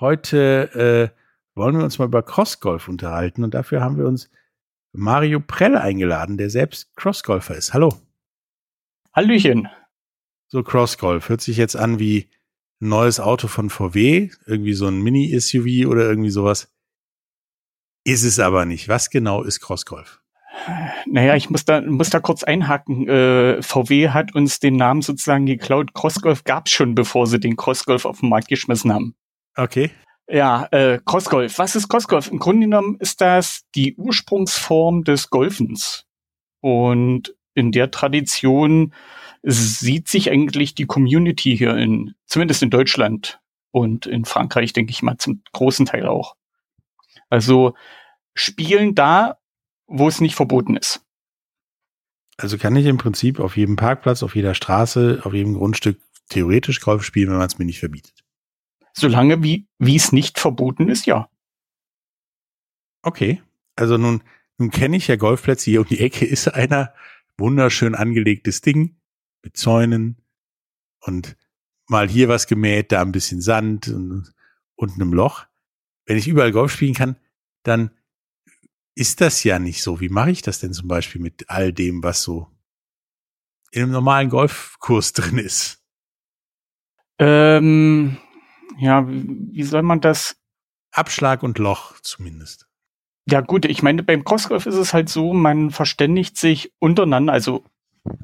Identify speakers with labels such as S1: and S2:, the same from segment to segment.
S1: Heute äh, wollen wir uns mal über Crossgolf unterhalten und dafür haben wir uns Mario Prell eingeladen, der selbst Crossgolfer ist. Hallo.
S2: Hallöchen.
S1: So Crossgolf hört sich jetzt an wie ein neues Auto von VW, irgendwie so ein Mini-SUV oder irgendwie sowas. Ist es aber nicht. Was genau ist Crossgolf?
S2: Naja, ich muss da, muss da kurz einhaken. Äh, VW hat uns den Namen sozusagen geklaut. Crossgolf gab es schon, bevor sie den Crossgolf auf den Markt geschmissen haben.
S1: Okay.
S2: Ja, äh, Crossgolf. Was ist Crossgolf? Im Grunde genommen ist das die Ursprungsform des Golfens. Und in der Tradition sieht sich eigentlich die Community hier in, zumindest in Deutschland und in Frankreich, denke ich mal, zum großen Teil auch. Also spielen da, wo es nicht verboten ist.
S1: Also kann ich im Prinzip auf jedem Parkplatz, auf jeder Straße, auf jedem Grundstück theoretisch Golf spielen, wenn man es mir nicht verbietet.
S2: Solange wie, wie es nicht verboten ist, ja.
S1: Okay. Also nun, nun kenne ich ja Golfplätze. Hier um die Ecke ist einer. Wunderschön angelegtes Ding mit Zäunen und mal hier was gemäht, da ein bisschen Sand und, und einem Loch. Wenn ich überall Golf spielen kann, dann ist das ja nicht so. Wie mache ich das denn zum Beispiel mit all dem, was so in einem normalen Golfkurs drin ist?
S2: Ähm, ja, wie soll man das?
S1: Abschlag und Loch zumindest.
S2: Ja gut, ich meine, beim Crossgolf ist es halt so, man verständigt sich untereinander, also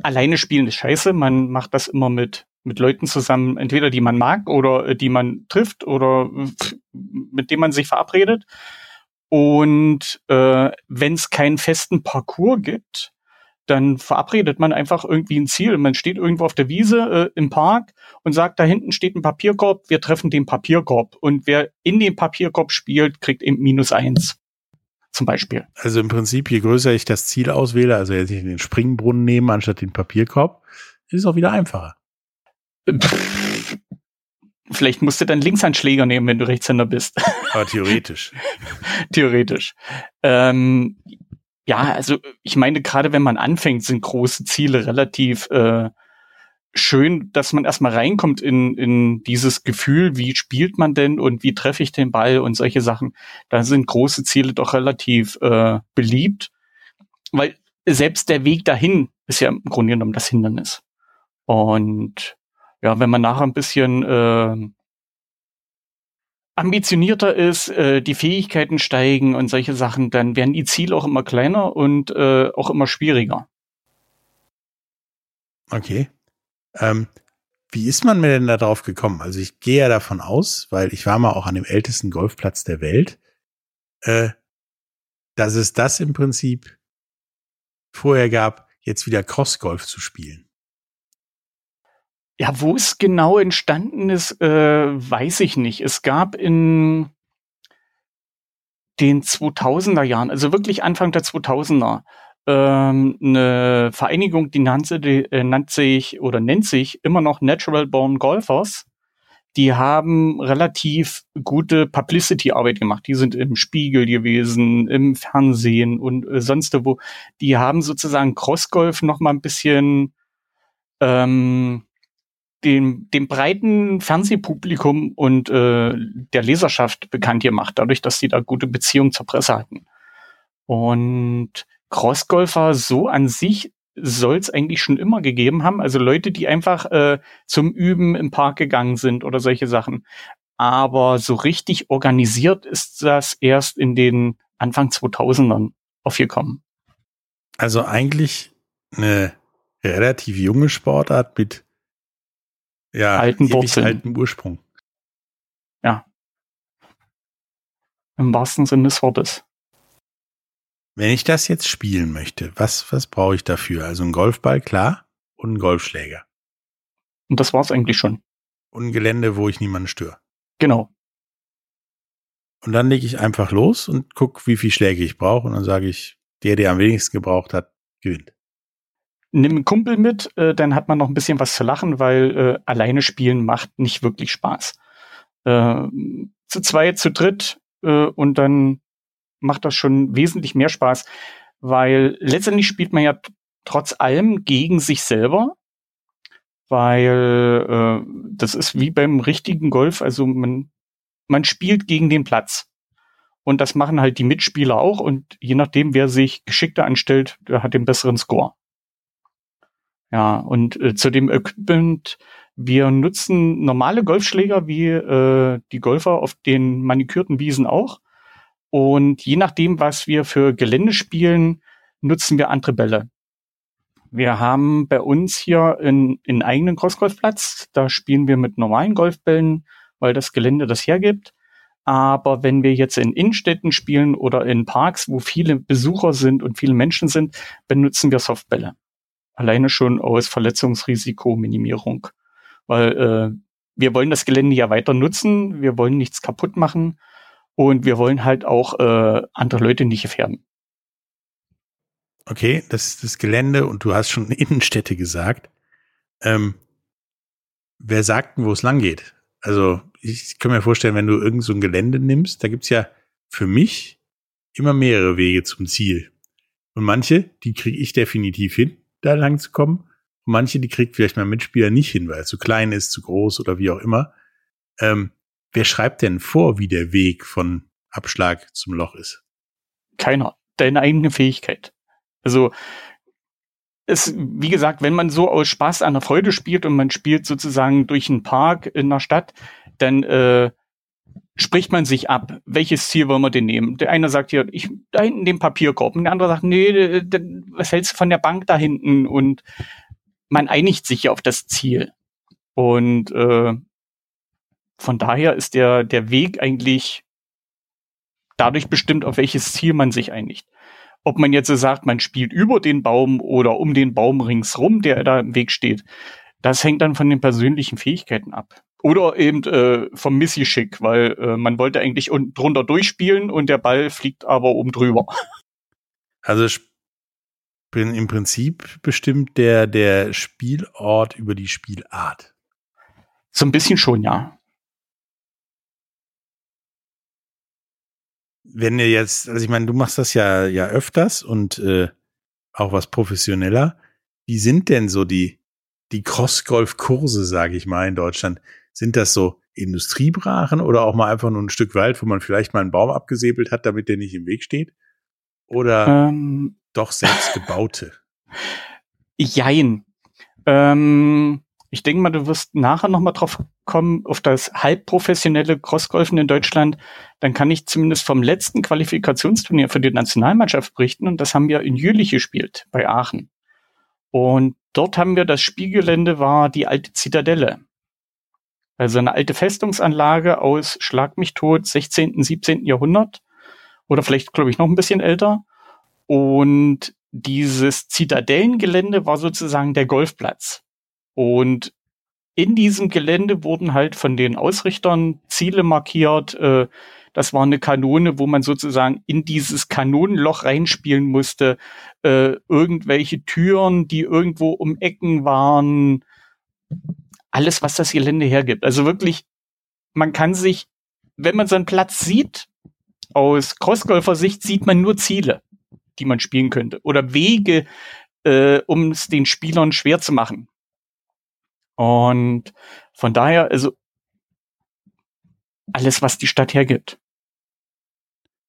S2: alleine spielen ist scheiße, man macht das immer mit mit Leuten zusammen, entweder die man mag oder äh, die man trifft oder mit denen man sich verabredet. Und äh, wenn es keinen festen Parcours gibt, dann verabredet man einfach irgendwie ein Ziel. Man steht irgendwo auf der Wiese äh, im Park und sagt, da hinten steht ein Papierkorb, wir treffen den Papierkorb. Und wer in den Papierkorb spielt, kriegt eben minus eins. Zum Beispiel.
S1: Also im Prinzip, je größer ich das Ziel auswähle, also jetzt den Springbrunnen nehme anstatt den Papierkorb, ist es auch wieder einfacher.
S2: Pff, vielleicht musst du dann Linksanschläger nehmen, wenn du Rechtshänder bist.
S1: Aber theoretisch.
S2: theoretisch. Ähm, ja, also ich meine, gerade wenn man anfängt, sind große Ziele relativ äh, schön, dass man erstmal reinkommt in, in dieses Gefühl, wie spielt man denn und wie treffe ich den Ball und solche Sachen. Da sind große Ziele doch relativ äh, beliebt, weil selbst der Weg dahin ist ja im Grunde genommen das Hindernis. Und ja, wenn man nachher ein bisschen äh, ambitionierter ist, äh, die Fähigkeiten steigen und solche Sachen, dann werden die Ziele auch immer kleiner und äh, auch immer schwieriger.
S1: Okay. Ähm, wie ist man mir denn da drauf gekommen? Also ich gehe ja davon aus, weil ich war mal auch an dem ältesten Golfplatz der Welt, äh, dass es das im Prinzip vorher gab, jetzt wieder Crossgolf zu spielen.
S2: Ja, wo es genau entstanden ist, äh, weiß ich nicht. Es gab in den 2000er Jahren, also wirklich Anfang der 2000er, ähm, eine Vereinigung, die nannte, die, äh, nannte sich oder nennt sich immer noch Natural Born Golfers. Die haben relativ gute Publicity-Arbeit gemacht. Die sind im Spiegel gewesen, im Fernsehen und äh, sonst wo. Die haben sozusagen Crossgolf noch mal ein bisschen ähm, dem, dem breiten Fernsehpublikum und äh, der Leserschaft bekannt gemacht, dadurch, dass sie da gute Beziehungen zur Presse hatten. Und Crossgolfer so an sich soll es eigentlich schon immer gegeben haben. Also Leute, die einfach äh, zum Üben im Park gegangen sind oder solche Sachen. Aber so richtig organisiert ist das erst in den Anfang 2000ern aufgekommen.
S1: Also eigentlich eine relativ junge Sportart mit ja,
S2: alten Wurzeln.
S1: alten Ursprung.
S2: Ja. Im wahrsten Sinne des Wortes.
S1: Wenn ich das jetzt spielen möchte, was, was brauche ich dafür? Also ein Golfball, klar, und ein Golfschläger.
S2: Und das war's eigentlich schon.
S1: Und ein Gelände, wo ich niemanden störe.
S2: Genau.
S1: Und dann lege ich einfach los und gucke, wie viel Schläge ich brauche. Und dann sage ich, der, der am wenigsten gebraucht hat, gewinnt.
S2: Nimm einen Kumpel mit, äh, dann hat man noch ein bisschen was zu lachen, weil äh, alleine spielen macht nicht wirklich Spaß. Äh, zu zweit, zu dritt äh, und dann macht das schon wesentlich mehr Spaß, weil letztendlich spielt man ja trotz allem gegen sich selber, weil äh, das ist wie beim richtigen Golf, also man, man spielt gegen den Platz. Und das machen halt die Mitspieler auch. Und je nachdem, wer sich geschickter anstellt, der hat den besseren Score. Ja, und äh, zu dem Equipment, wir nutzen normale Golfschläger wie äh, die Golfer auf den manikürten Wiesen auch. Und je nachdem, was wir für Gelände spielen, nutzen wir andere Bälle. Wir haben bei uns hier einen, einen eigenen Crossgolfplatz. Da spielen wir mit normalen Golfbällen, weil das Gelände das hergibt. Aber wenn wir jetzt in Innenstädten spielen oder in Parks, wo viele Besucher sind und viele Menschen sind, benutzen wir Softbälle. Alleine schon aus Verletzungsrisikominimierung. Weil äh, wir wollen das Gelände ja weiter nutzen, wir wollen nichts kaputt machen und wir wollen halt auch äh, andere Leute nicht gefährden.
S1: Okay, das ist das Gelände und du hast schon Innenstädte gesagt. Ähm, wer sagt denn, wo es lang geht? Also ich kann mir vorstellen, wenn du irgend so ein Gelände nimmst, da gibt's ja für mich immer mehrere Wege zum Ziel. Und manche, die kriege ich definitiv hin, da lang zu kommen. Und manche, die kriegt vielleicht mein Mitspieler nicht hin, weil es zu klein ist, zu groß oder wie auch immer. Ähm, wer schreibt denn vor, wie der Weg von Abschlag zum Loch ist?
S2: Keiner. Deine eigene Fähigkeit. Also es, wie gesagt, wenn man so aus Spaß an der Freude spielt und man spielt sozusagen durch einen Park in einer Stadt, dann äh, spricht man sich ab, welches Ziel wollen wir denn nehmen? Der eine sagt hier, ich da hinten den Papierkorb, und der andere sagt, nee, was hältst du von der Bank da hinten? Und man einigt sich ja auf das Ziel. Und äh, von daher ist der, der Weg eigentlich dadurch bestimmt, auf welches Ziel man sich einigt. Ob man jetzt so sagt, man spielt über den Baum oder um den Baum ringsrum, der da im Weg steht, das hängt dann von den persönlichen Fähigkeiten ab. Oder eben äh, vom Missy-Schick, weil äh, man wollte eigentlich unten drunter durchspielen und der Ball fliegt aber oben drüber.
S1: Also bin im Prinzip bestimmt der, der Spielort über die Spielart.
S2: So ein bisschen schon, ja.
S1: Wenn ihr jetzt, also ich meine, du machst das ja ja öfters und äh, auch was professioneller. Wie sind denn so die die Cross-Golf-Kurse, sage ich mal, in Deutschland? Sind das so Industriebrachen oder auch mal einfach nur ein Stück Wald, wo man vielleicht mal einen Baum abgesäbelt hat, damit der nicht im Weg steht? Oder ähm, doch selbst gebaute?
S2: Jein. Ähm, ich denke mal, du wirst nachher noch mal drauf kommen, auf das halbprofessionelle Crossgolfen in Deutschland. Dann kann ich zumindest vom letzten Qualifikationsturnier für die Nationalmannschaft berichten. Und das haben wir in Jülich gespielt, bei Aachen. Und dort haben wir, das Spielgelände war die alte Zitadelle. Also eine alte Festungsanlage aus Schlag mich tot 16., 17. Jahrhundert. Oder vielleicht, glaube ich, noch ein bisschen älter. Und dieses Zitadellengelände war sozusagen der Golfplatz. Und in diesem Gelände wurden halt von den Ausrichtern Ziele markiert. Äh, das war eine Kanone, wo man sozusagen in dieses Kanonenloch reinspielen musste. Äh, irgendwelche Türen, die irgendwo um Ecken waren. Alles, was das Gelände hergibt. Also wirklich, man kann sich, wenn man so einen Platz sieht, aus Crossgolfer-Sicht sieht man nur Ziele, die man spielen könnte. Oder Wege, äh, um es den Spielern schwer zu machen. Und von daher, also alles, was die Stadt hergibt.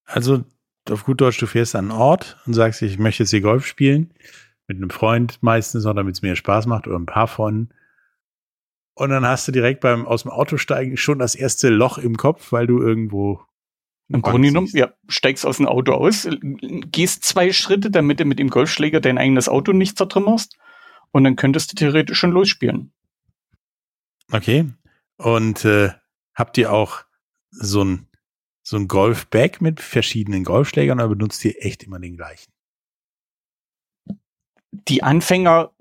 S1: Also auf gut Deutsch, du fährst an einen Ort und sagst, ich möchte jetzt hier Golf spielen. Mit einem Freund meistens noch, damit es mir Spaß macht oder ein paar Freunden. Und dann hast du direkt beim aus dem Auto steigen schon das erste Loch im Kopf, weil du irgendwo
S2: Im Grunde genommen, ja, steigst aus dem Auto aus, gehst zwei Schritte, damit du mit dem Golfschläger dein eigenes Auto nicht zertrümmerst und dann könntest du theoretisch schon losspielen.
S1: Okay. Und äh, habt ihr auch so ein so ein Golfbag mit verschiedenen Golfschlägern oder benutzt ihr echt immer den gleichen?
S2: Die Anfänger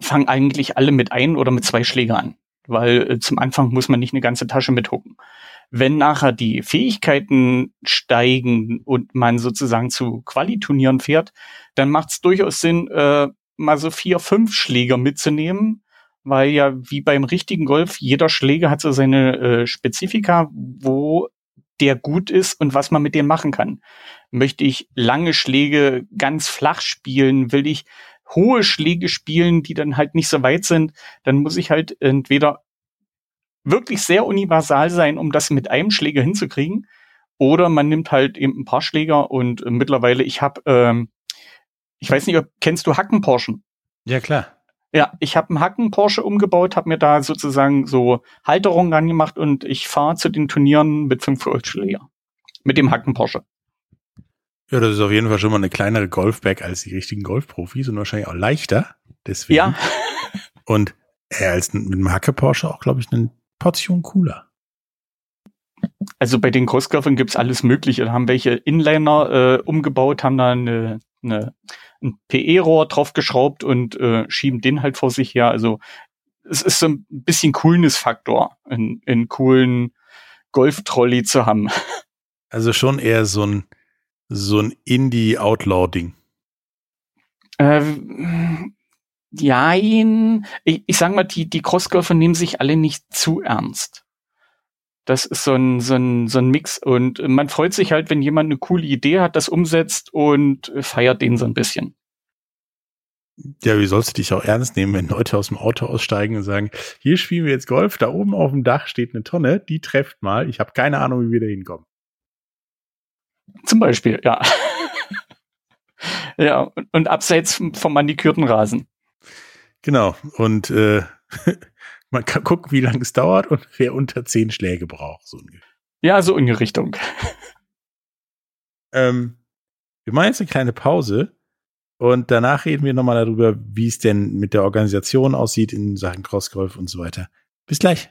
S2: fangen eigentlich alle mit ein oder mit zwei Schlägern an, weil äh, zum Anfang muss man nicht eine ganze Tasche mithucken. Wenn nachher die Fähigkeiten steigen und man sozusagen zu Qualiturnieren fährt, dann macht es durchaus Sinn, äh, mal so vier, fünf Schläger mitzunehmen, weil ja wie beim richtigen Golf jeder Schläger hat so seine äh, Spezifika, wo der gut ist und was man mit dem machen kann. Möchte ich lange Schläge ganz flach spielen? Will ich hohe Schläge spielen, die dann halt nicht so weit sind? Dann muss ich halt entweder wirklich sehr universal sein, um das mit einem Schläger hinzukriegen. Oder man nimmt halt eben ein paar Schläger und äh, mittlerweile, ich habe, ähm, ich weiß nicht, ob, kennst du Hackenporschen?
S1: Ja, klar.
S2: Ja, ich habe einen Hacken Porsche umgebaut, habe mir da sozusagen so Halterungen angemacht und ich fahre zu den Turnieren mit 5 Volt Schläger. Mit dem Hacken Porsche.
S1: Ja, das ist auf jeden Fall schon mal eine kleinere Golfbag als die richtigen Golfprofis und wahrscheinlich auch leichter. Deswegen.
S2: Ja.
S1: und äh, als mit dem Hacke Porsche auch, glaube ich, eine Portion cooler.
S2: Also bei den Crossgolfern gibt's alles Mögliche. Da haben welche Inliner äh, umgebaut, haben da eine, eine ein PE-Rohr draufgeschraubt und äh, schieben den halt vor sich her. Also es ist so ein bisschen Coolness-Faktor, einen, einen coolen Golf-Trolley zu haben.
S1: Also schon eher so ein, so ein Indie-Outlaw-Ding.
S2: Äh, ja, ich, ich sag mal, die, die Crossgolfer nehmen sich alle nicht zu ernst. Das ist so ein, so, ein, so ein Mix und man freut sich halt, wenn jemand eine coole Idee hat, das umsetzt und feiert den so ein bisschen.
S1: Ja, wie sollst du dich auch ernst nehmen, wenn Leute aus dem Auto aussteigen und sagen, hier spielen wir jetzt Golf, da oben auf dem Dach steht eine Tonne, die trefft mal, ich habe keine Ahnung, wie wir da hinkommen.
S2: Zum Beispiel, ja. ja, und, und abseits vom manikürten Rasen.
S1: Genau, und äh, man kann gucken, wie lange es dauert und wer unter zehn Schläge braucht. So
S2: ja, so in die Richtung.
S1: ähm, wir machen jetzt eine kleine Pause und danach reden wir nochmal darüber, wie es denn mit der Organisation aussieht in Sachen Crossgolf und so weiter. Bis gleich.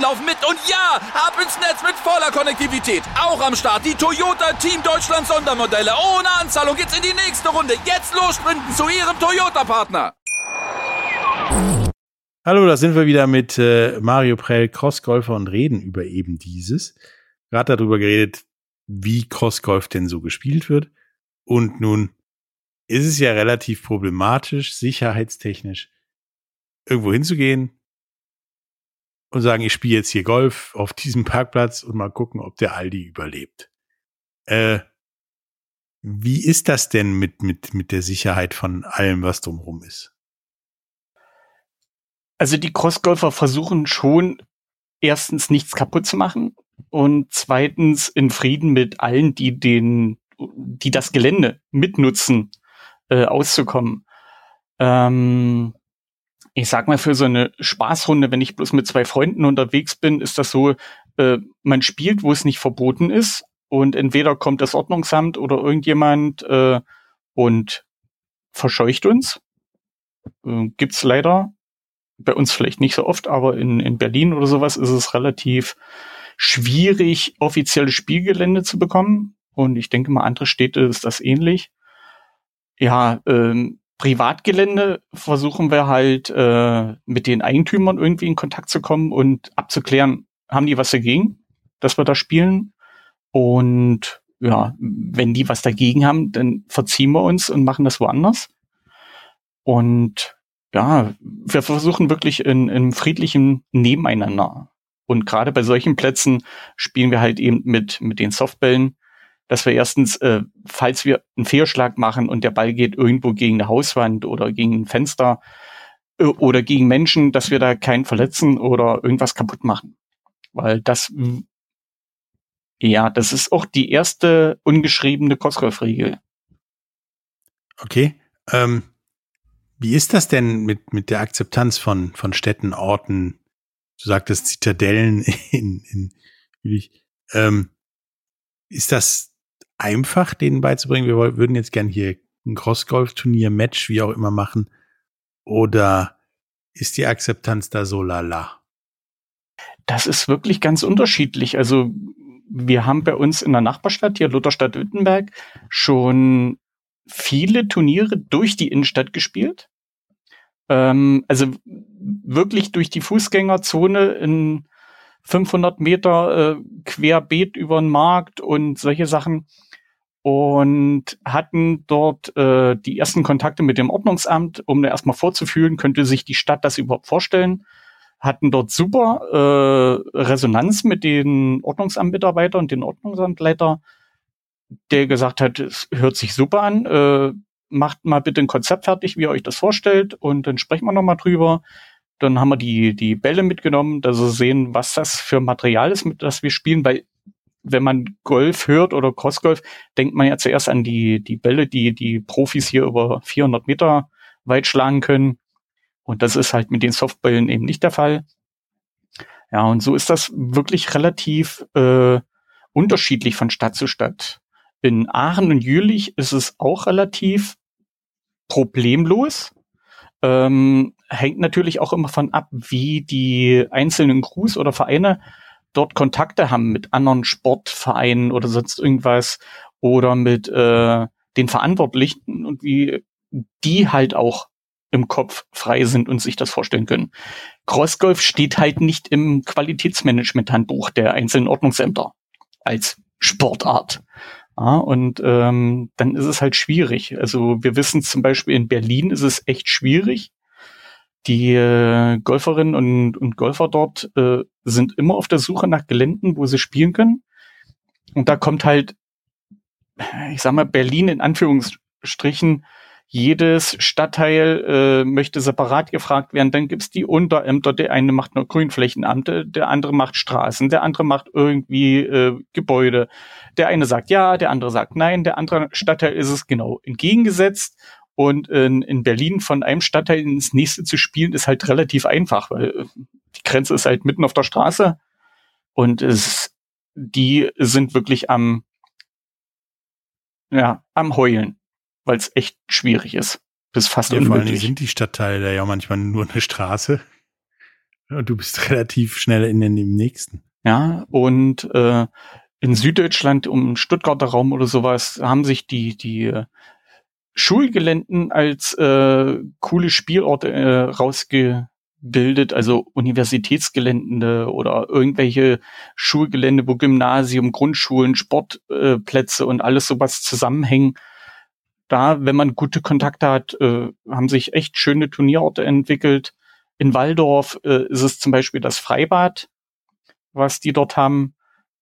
S3: laufen mit. Und ja, ab ins Netz mit voller Konnektivität. Auch am Start die Toyota Team Deutschland Sondermodelle. Ohne Anzahlung geht's in die nächste Runde. Jetzt los sprinten zu Ihrem Toyota-Partner.
S1: Hallo, da sind wir wieder mit äh, Mario Prell, Crossgolfer und reden über eben dieses. Gerade darüber geredet, wie Crossgolf denn so gespielt wird. Und nun ist es ja relativ problematisch, sicherheitstechnisch irgendwo hinzugehen und sagen, ich spiele jetzt hier Golf auf diesem Parkplatz und mal gucken, ob der Aldi überlebt. Äh, wie ist das denn mit, mit, mit der Sicherheit von allem, was drumherum ist?
S2: Also die Crossgolfer versuchen schon erstens nichts kaputt zu machen und zweitens in Frieden mit allen, die den, die das Gelände mitnutzen, äh, auszukommen. Ähm, ich sag mal, für so eine Spaßrunde, wenn ich bloß mit zwei Freunden unterwegs bin, ist das so, äh, man spielt, wo es nicht verboten ist und entweder kommt das Ordnungsamt oder irgendjemand äh, und verscheucht uns. Äh, gibt's leider bei uns vielleicht nicht so oft, aber in, in Berlin oder sowas ist es relativ schwierig, offizielle Spielgelände zu bekommen. Und ich denke mal, andere Städte ist das ähnlich. Ja, ähm, Privatgelände versuchen wir halt äh, mit den Eigentümern irgendwie in Kontakt zu kommen und abzuklären, haben die was dagegen, dass wir da spielen? Und ja, wenn die was dagegen haben, dann verziehen wir uns und machen das woanders. Und ja, wir versuchen wirklich in, in friedlichem Nebeneinander Und gerade bei solchen Plätzen spielen wir halt eben mit, mit den Softbällen, dass wir erstens, äh, falls wir einen Fehlschlag machen und der Ball geht irgendwo gegen eine Hauswand oder gegen ein Fenster äh, oder gegen Menschen, dass wir da keinen verletzen oder irgendwas kaputt machen. Weil das, ja, das ist auch die erste ungeschriebene Kosgolf-Regel.
S1: Okay. Ähm, wie ist das denn mit, mit der Akzeptanz von, von Städten, Orten? Du sagtest Zitadellen in, in, in ähm, ist das einfach, denen beizubringen? Wir würden jetzt gern hier ein Crossgolf-Turnier, Match, wie auch immer machen. Oder ist die Akzeptanz da so lala?
S2: Das ist wirklich ganz unterschiedlich. Also wir haben bei uns in der Nachbarstadt hier Lutherstadt Wittenberg schon viele Turniere durch die Innenstadt gespielt. Ähm, also wirklich durch die Fußgängerzone in 500 Meter äh, querbeet über den Markt und solche Sachen und hatten dort äh, die ersten Kontakte mit dem Ordnungsamt, um da erstmal vorzufühlen, könnte sich die Stadt das überhaupt vorstellen. Hatten dort super äh, Resonanz mit den Ordnungsamtmitarbeitern und den Ordnungsamtleiter, der gesagt hat, es hört sich super an, äh, macht mal bitte ein Konzept fertig, wie ihr euch das vorstellt und dann sprechen wir nochmal drüber. Dann haben wir die, die Bälle mitgenommen, dass wir sehen, was das für Material ist, mit das wir spielen, weil wenn man Golf hört oder Crossgolf, denkt man ja zuerst an die, die Bälle, die die Profis hier über 400 Meter weit schlagen können. Und das ist halt mit den Softballen eben nicht der Fall. Ja, und so ist das wirklich relativ äh, unterschiedlich von Stadt zu Stadt. In Aachen und Jülich ist es auch relativ problemlos. Ähm, hängt natürlich auch immer von ab, wie die einzelnen Crews oder Vereine dort Kontakte haben mit anderen Sportvereinen oder sonst irgendwas oder mit äh, den Verantwortlichen und wie die halt auch im Kopf frei sind und sich das vorstellen können. Crossgolf steht halt nicht im Qualitätsmanagement-Handbuch der einzelnen Ordnungsämter als Sportart. Ja, und ähm, dann ist es halt schwierig. Also wir wissen zum Beispiel in Berlin ist es echt schwierig. Die äh, Golferinnen und, und Golfer dort äh, sind immer auf der Suche nach Geländen, wo sie spielen können. Und da kommt halt, ich sag mal, Berlin in Anführungsstrichen jedes Stadtteil äh, möchte separat gefragt werden. Dann gibt's die Unterämter. Der eine macht nur Grünflächenamte, der andere macht Straßen, der andere macht irgendwie äh, Gebäude. Der eine sagt ja, der andere sagt nein. Der andere Stadtteil ist es genau entgegengesetzt. Und in, in Berlin von einem Stadtteil ins nächste zu spielen, ist halt relativ einfach, weil äh, die Grenze ist halt mitten auf der Straße. Und es, die sind wirklich am, ja, am Heulen weil es echt schwierig ist. Bis fast
S1: ja,
S2: unmöglich.
S1: Vor allem sind die Stadtteile ja manchmal nur eine Straße. Und du bist relativ schnell in den im nächsten.
S2: Ja, und äh, in Süddeutschland, um Stuttgarter Raum oder sowas, haben sich die, die äh, Schulgeländen als äh, coole Spielorte äh, rausgebildet, also Universitätsgelände oder irgendwelche Schulgelände, wo Gymnasium, Grundschulen, Sportplätze äh, und alles sowas zusammenhängen da, wenn man gute Kontakte hat, äh, haben sich echt schöne Turnierorte entwickelt. In Waldorf äh, ist es zum Beispiel das Freibad, was die dort haben.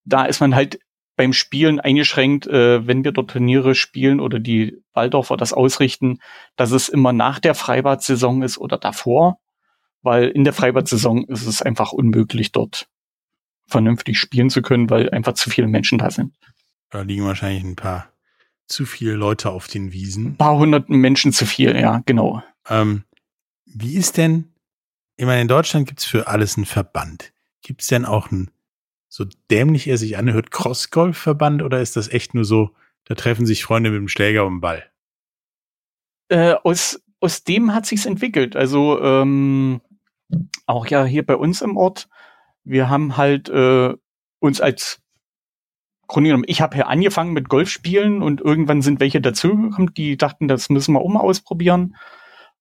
S2: Da ist man halt beim Spielen eingeschränkt, äh, wenn wir dort Turniere spielen oder die Waldorfer das ausrichten, dass es immer nach der Freibad-Saison ist oder davor, weil in der Freibad-Saison ist es einfach unmöglich, dort vernünftig spielen zu können, weil einfach zu viele Menschen da sind.
S1: Da liegen wahrscheinlich ein paar zu viele Leute auf den Wiesen.
S2: Ein paar hundert Menschen zu viel, ja, genau.
S1: Ähm, wie ist denn, ich meine, in Deutschland gibt's für alles einen Verband. Gibt's denn auch einen, so dämlich er sich anhört, Cross-Golf-Verband oder ist das echt nur so, da treffen sich Freunde mit dem Schläger und dem Ball?
S2: Äh, aus, aus dem hat sich's entwickelt. Also ähm, auch ja hier bei uns im Ort, wir haben halt äh, uns als ich habe hier angefangen mit Golfspielen und irgendwann sind welche dazugekommen, die dachten, das müssen wir auch mal ausprobieren.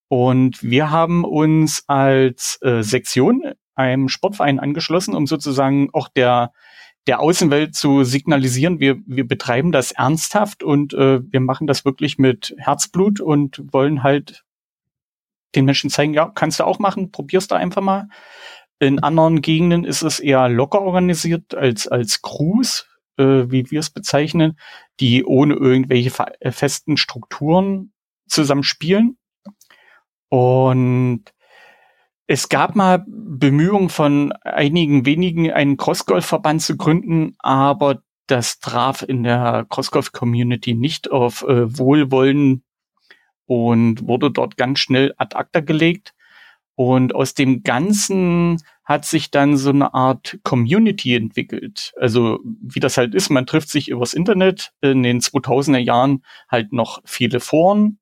S2: Und wir haben uns als äh, Sektion einem Sportverein angeschlossen, um sozusagen auch der der Außenwelt zu signalisieren, wir, wir betreiben das ernsthaft und äh, wir machen das wirklich mit Herzblut und wollen halt den Menschen zeigen, ja, kannst du auch machen, probierst du einfach mal. In anderen Gegenden ist es eher locker organisiert als, als Crews, äh, wie wir es bezeichnen, die ohne irgendwelche äh, festen Strukturen zusammen spielen. Und es gab mal Bemühungen von einigen wenigen, einen Crossgolf-Verband zu gründen, aber das traf in der Crossgolf-Community nicht auf äh, Wohlwollen und wurde dort ganz schnell ad acta gelegt. Und aus dem Ganzen hat sich dann so eine Art Community entwickelt. Also wie das halt ist, man trifft sich übers Internet, in den 2000er Jahren halt noch viele Foren,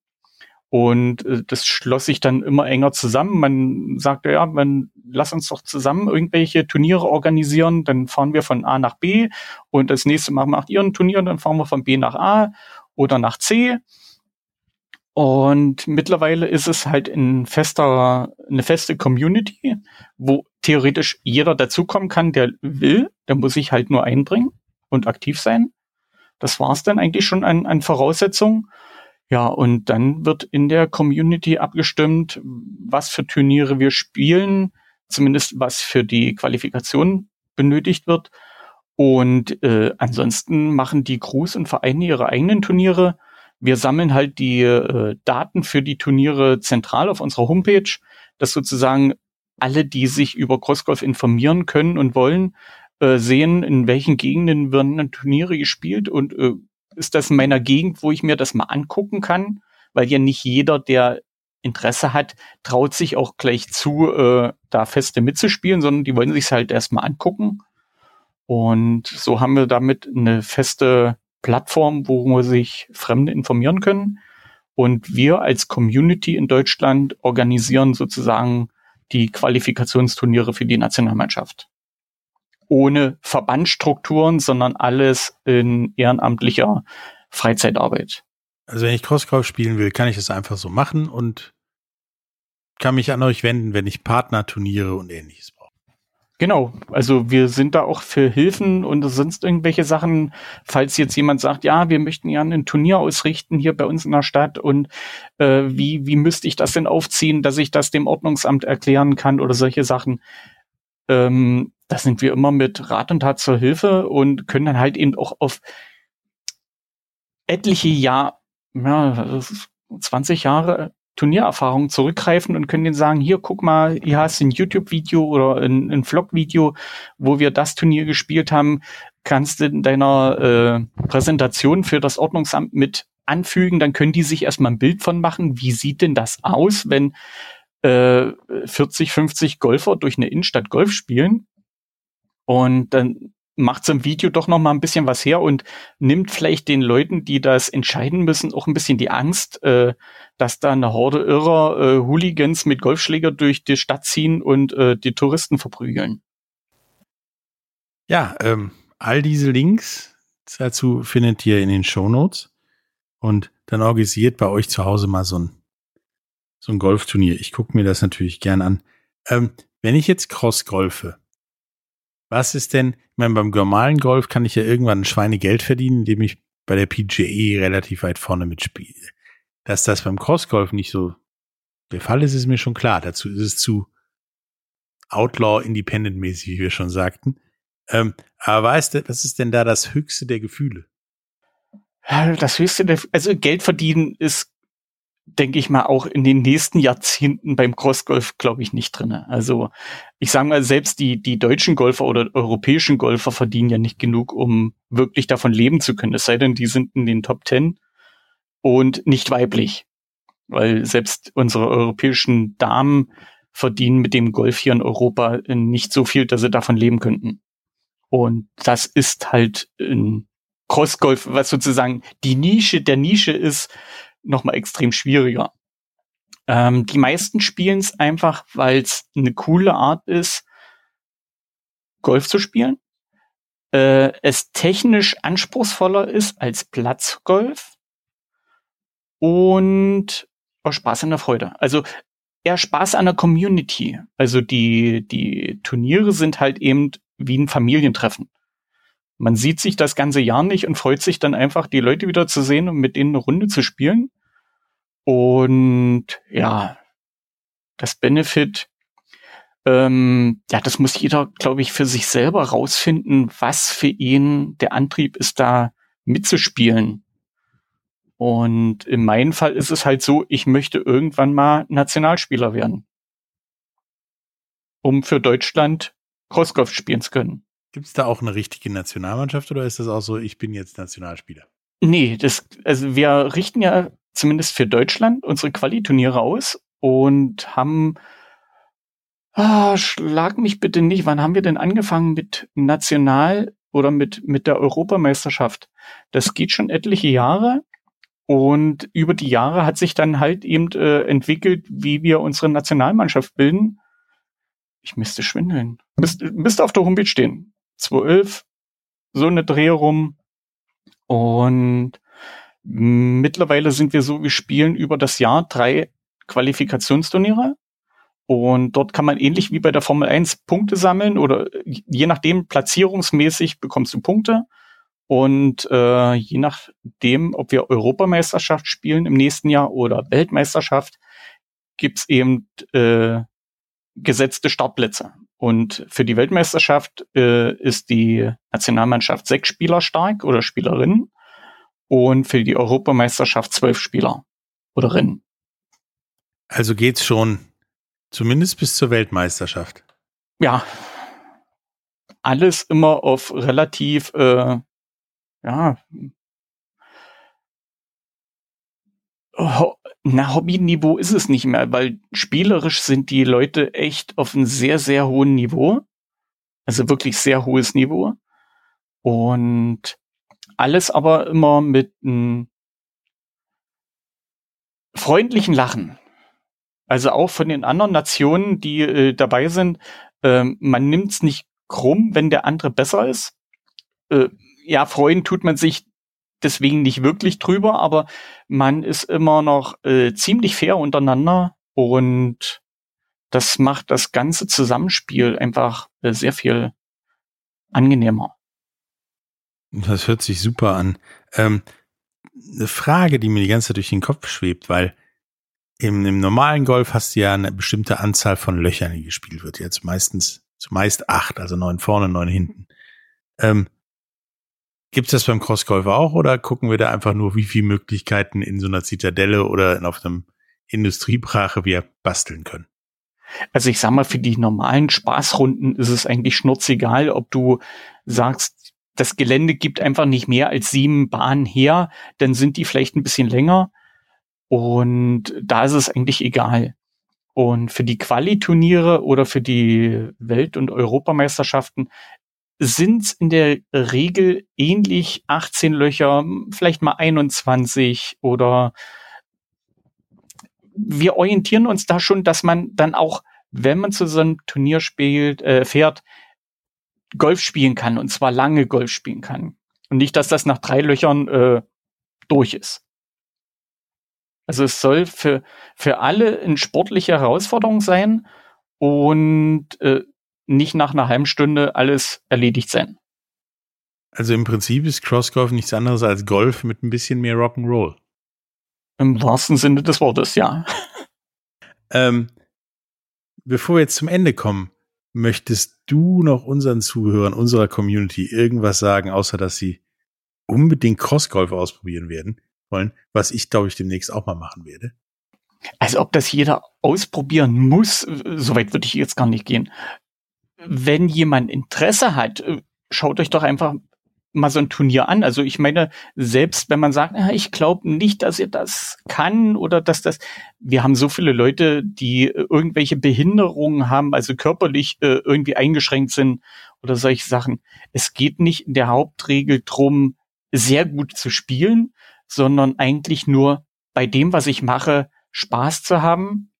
S2: und äh, das schloss sich dann immer enger zusammen. Man sagte, ja, man lass uns doch zusammen irgendwelche Turniere organisieren. Dann fahren wir von A nach B und das nächste Mal macht ihr ein Turnier und dann fahren wir von B nach A oder nach C. Und mittlerweile ist es halt ein fester, eine feste Community, wo theoretisch jeder dazukommen kann, der will. Der muss sich halt nur einbringen und aktiv sein. Das war's dann eigentlich schon an, an Voraussetzungen. Ja, und dann wird in der Community abgestimmt, was für Turniere wir spielen, zumindest was für die Qualifikation benötigt wird. Und äh, ansonsten machen die Crews und Vereine ihre eigenen Turniere. Wir sammeln halt die äh, Daten für die Turniere zentral auf unserer Homepage, dass sozusagen alle, die sich über Crossgolf informieren können und wollen, äh, sehen, in welchen Gegenden werden Turniere gespielt und äh, ist das in meiner Gegend, wo ich mir das mal angucken kann, weil ja nicht jeder, der Interesse hat, traut sich auch gleich zu, äh, da Feste mitzuspielen, sondern die wollen sich halt erstmal angucken. Und so haben wir damit eine feste Plattform, wo sich Fremde informieren können. Und wir als Community in Deutschland organisieren sozusagen die Qualifikationsturniere für die Nationalmannschaft ohne Verbandstrukturen, sondern alles in ehrenamtlicher Freizeitarbeit.
S1: Also wenn ich Crossgolf spielen will, kann ich das einfach so machen und kann mich an euch wenden, wenn ich Partnerturniere und ähnliches brauche.
S2: Genau, also wir sind da auch für Hilfen und sonst irgendwelche Sachen, falls jetzt jemand sagt, ja, wir möchten ja ein Turnier ausrichten hier bei uns in der Stadt und äh, wie, wie müsste ich das denn aufziehen, dass ich das dem Ordnungsamt erklären kann oder solche Sachen. Ähm, da sind wir immer mit Rat und Tat zur Hilfe und können dann halt eben auch auf etliche Jahr, ja, 20 Jahre Turniererfahrung zurückgreifen und können denen sagen, hier, guck mal, hier hast du ein YouTube-Video oder ein, ein Vlog-Video, wo wir das Turnier gespielt haben, kannst du in deiner äh, Präsentation für das Ordnungsamt mit anfügen, dann können die sich erstmal ein Bild von machen, wie sieht denn das aus, wenn äh, 40, 50 Golfer durch eine Innenstadt Golf spielen und dann macht so ein Video doch noch mal ein bisschen was her und nimmt vielleicht den Leuten, die das entscheiden müssen, auch ein bisschen die Angst, äh, dass da eine Horde irrer äh, Hooligans mit Golfschläger durch die Stadt ziehen und äh, die Touristen verprügeln.
S1: Ja, ähm, all diese Links dazu findet ihr in den Show Notes und dann organisiert bei euch zu Hause mal so ein so ein Golfturnier. Ich gucke mir das natürlich gern an. Ähm, wenn ich jetzt Cross golfe, was ist denn, ich meine, beim normalen Golf kann ich ja irgendwann ein Schweinegeld verdienen, indem ich bei der PGA relativ weit vorne mitspiele. Dass das beim Crossgolf nicht so der Fall ist, ist mir schon klar. Dazu ist es zu Outlaw Independent mäßig, wie wir schon sagten. Ähm, aber was ist, was ist denn da das höchste der Gefühle?
S2: Das höchste der, also Geld verdienen ist denke ich mal, auch in den nächsten Jahrzehnten beim Crossgolf, glaube ich, nicht drin. Also ich sage mal, selbst die, die deutschen Golfer oder europäischen Golfer verdienen ja nicht genug, um wirklich davon leben zu können. Es sei denn, die sind in den Top Ten und nicht weiblich. Weil selbst unsere europäischen Damen verdienen mit dem Golf hier in Europa nicht so viel, dass sie davon leben könnten. Und das ist halt ein Crossgolf, was sozusagen die Nische der Nische ist, nochmal extrem schwieriger. Ähm, die meisten spielen es einfach, weil es eine coole Art ist, Golf zu spielen. Äh, es technisch anspruchsvoller ist als Platzgolf und auch Spaß an der Freude. Also eher Spaß an der Community. Also die, die Turniere sind halt eben wie ein Familientreffen. Man sieht sich das ganze Jahr nicht und freut sich dann einfach, die Leute wieder zu sehen und mit denen eine Runde zu spielen. Und ja, das Benefit, Ähm, ja, das muss jeder, glaube ich, für sich selber rausfinden, was für ihn der Antrieb ist, da mitzuspielen. Und in meinem Fall ist es halt so, ich möchte irgendwann mal Nationalspieler werden. Um für Deutschland Crossgolf spielen zu können.
S1: Gibt es da auch eine richtige Nationalmannschaft oder ist das auch so, ich bin jetzt Nationalspieler?
S2: Nee, das, also wir richten ja zumindest für Deutschland unsere Qualiturniere aus und haben, ah, schlag mich bitte nicht, wann haben wir denn angefangen mit National oder mit, mit der Europameisterschaft? Das geht schon etliche Jahre und über die Jahre hat sich dann halt eben äh, entwickelt, wie wir unsere Nationalmannschaft bilden. Ich müsste schwindeln. Müsste, müsste auf der Homepage stehen. 211, so eine Dreh rum. Und mittlerweile sind wir so, wir spielen über das Jahr drei Qualifikationsturniere. Und dort kann man ähnlich wie bei der Formel 1 Punkte sammeln oder je nachdem platzierungsmäßig bekommst du Punkte. Und äh, je nachdem, ob wir Europameisterschaft spielen im nächsten Jahr oder Weltmeisterschaft, gibt's eben äh, gesetzte Startplätze. Und für die Weltmeisterschaft äh, ist die Nationalmannschaft sechs Spieler stark oder Spielerinnen und für die Europameisterschaft zwölf Spieler oder Rinnen.
S1: Also geht's schon zumindest bis zur Weltmeisterschaft.
S2: Ja. Alles immer auf relativ, äh, ja, na, Hobby-Niveau ist es nicht mehr, weil spielerisch sind die Leute echt auf einem sehr, sehr hohen Niveau. Also wirklich sehr hohes Niveau. Und alles aber immer mit einem freundlichen Lachen. Also auch von den anderen Nationen, die äh, dabei sind, äh, man nimmt's nicht krumm, wenn der andere besser ist. Äh, ja, freuen tut man sich deswegen nicht wirklich drüber, aber man ist immer noch äh, ziemlich fair untereinander und das macht das ganze Zusammenspiel einfach äh, sehr viel angenehmer.
S1: Das hört sich super an. Ähm, eine Frage, die mir die ganze Zeit durch den Kopf schwebt, weil im, im normalen Golf hast du ja eine bestimmte Anzahl von Löchern, die gespielt wird. Jetzt meistens, zumeist acht, also neun vorne, neun hinten. Ähm, Gibt es das beim Crossgolfer auch oder gucken wir da einfach nur, wie viele Möglichkeiten in so einer Zitadelle oder auf einem Industriebrache wir basteln können?
S2: Also ich sag mal, für die normalen Spaßrunden ist es eigentlich schnurzegal, ob du sagst, das Gelände gibt einfach nicht mehr als sieben Bahnen her, dann sind die vielleicht ein bisschen länger. Und da ist es eigentlich egal. Und für die Quali-Turniere oder für die Welt- und Europameisterschaften sind in der Regel ähnlich 18 Löcher, vielleicht mal 21 oder wir orientieren uns da schon, dass man dann auch, wenn man zu so einem Turnier spielt, äh, fährt, Golf spielen kann und zwar lange Golf spielen kann. Und nicht, dass das nach drei Löchern äh, durch ist. Also es soll für, für alle eine sportliche Herausforderung sein und äh, nicht nach einer halben Stunde alles erledigt sein.
S1: Also im Prinzip ist Crossgolf nichts anderes als Golf mit ein bisschen mehr Rock'n'Roll.
S2: Im wahrsten Sinne des Wortes, ja.
S1: Ähm, bevor wir jetzt zum Ende kommen, möchtest du noch unseren Zuhörern, unserer Community irgendwas sagen, außer dass sie unbedingt Crossgolf ausprobieren werden wollen, was ich glaube ich demnächst auch mal machen werde?
S2: Also ob das jeder ausprobieren muss, so weit würde ich jetzt gar nicht gehen wenn jemand Interesse hat, schaut euch doch einfach mal so ein Turnier an. Also ich meine, selbst wenn man sagt, ah, ich glaube nicht, dass ihr das kann oder dass das, wir haben so viele Leute, die äh, irgendwelche Behinderungen haben, also körperlich äh, irgendwie eingeschränkt sind oder solche Sachen. Es geht nicht in der Hauptregel drum, sehr gut zu spielen, sondern eigentlich nur bei dem, was ich mache, Spaß zu haben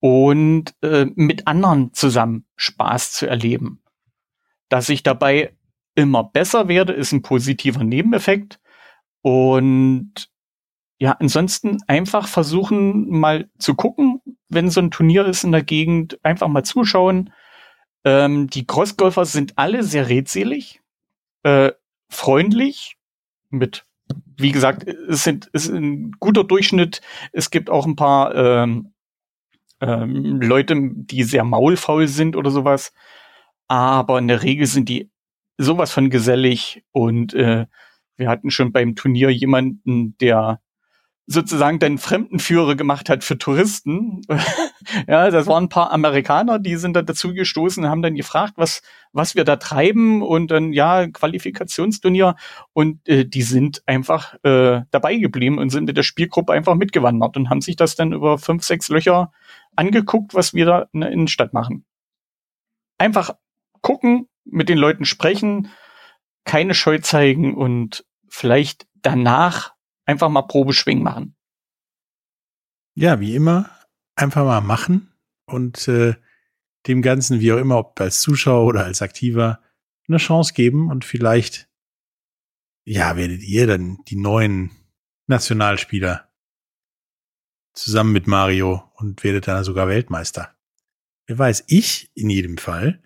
S2: und äh, mit anderen zusammen Spaß zu erleben. Dass ich dabei immer besser werde, ist ein positiver Nebeneffekt. Und ja, ansonsten einfach versuchen mal zu gucken, wenn so ein Turnier ist in der Gegend, einfach mal zuschauen. Ähm, die Crossgolfer sind alle sehr redselig, äh, freundlich, mit, wie gesagt, es sind, ist ein guter Durchschnitt. Es gibt auch ein paar ähm, ähm, Leute, die sehr maulfaul sind oder sowas. Aber in der Regel sind die sowas von gesellig und äh, wir hatten schon beim Turnier jemanden, der sozusagen dann Fremdenführer gemacht hat für Touristen. ja, das waren ein paar Amerikaner, die sind dann dazu gestoßen, haben dann gefragt, was, was wir da treiben und dann, ja, Qualifikationsturnier und äh, die sind einfach äh, dabei geblieben und sind mit der Spielgruppe einfach mitgewandert und haben sich das dann über fünf, sechs Löcher angeguckt, was wir da in der Innenstadt machen. Einfach gucken, mit den Leuten sprechen, keine Scheu zeigen und vielleicht danach einfach mal Probeschwingen machen.
S1: Ja, wie immer, einfach mal machen und äh, dem Ganzen, wie auch immer, ob als Zuschauer oder als Aktiver, eine Chance geben und vielleicht, ja, werdet ihr dann die neuen Nationalspieler zusammen mit Mario und werdet dann sogar Weltmeister. Wer weiß, ich in jedem Fall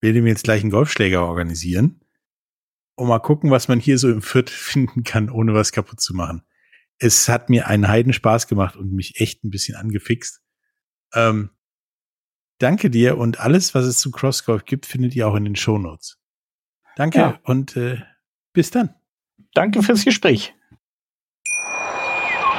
S1: werde mir jetzt gleich einen Golfschläger organisieren und mal gucken, was man hier so im Viert finden kann, ohne was kaputt zu machen. Es hat mir einen Heiden Spaß gemacht und mich echt ein bisschen angefixt. Ähm, danke dir und alles, was es zu Crossgolf gibt, findet ihr auch in den Shownotes. Danke ja. und äh, bis dann.
S2: Danke fürs Gespräch.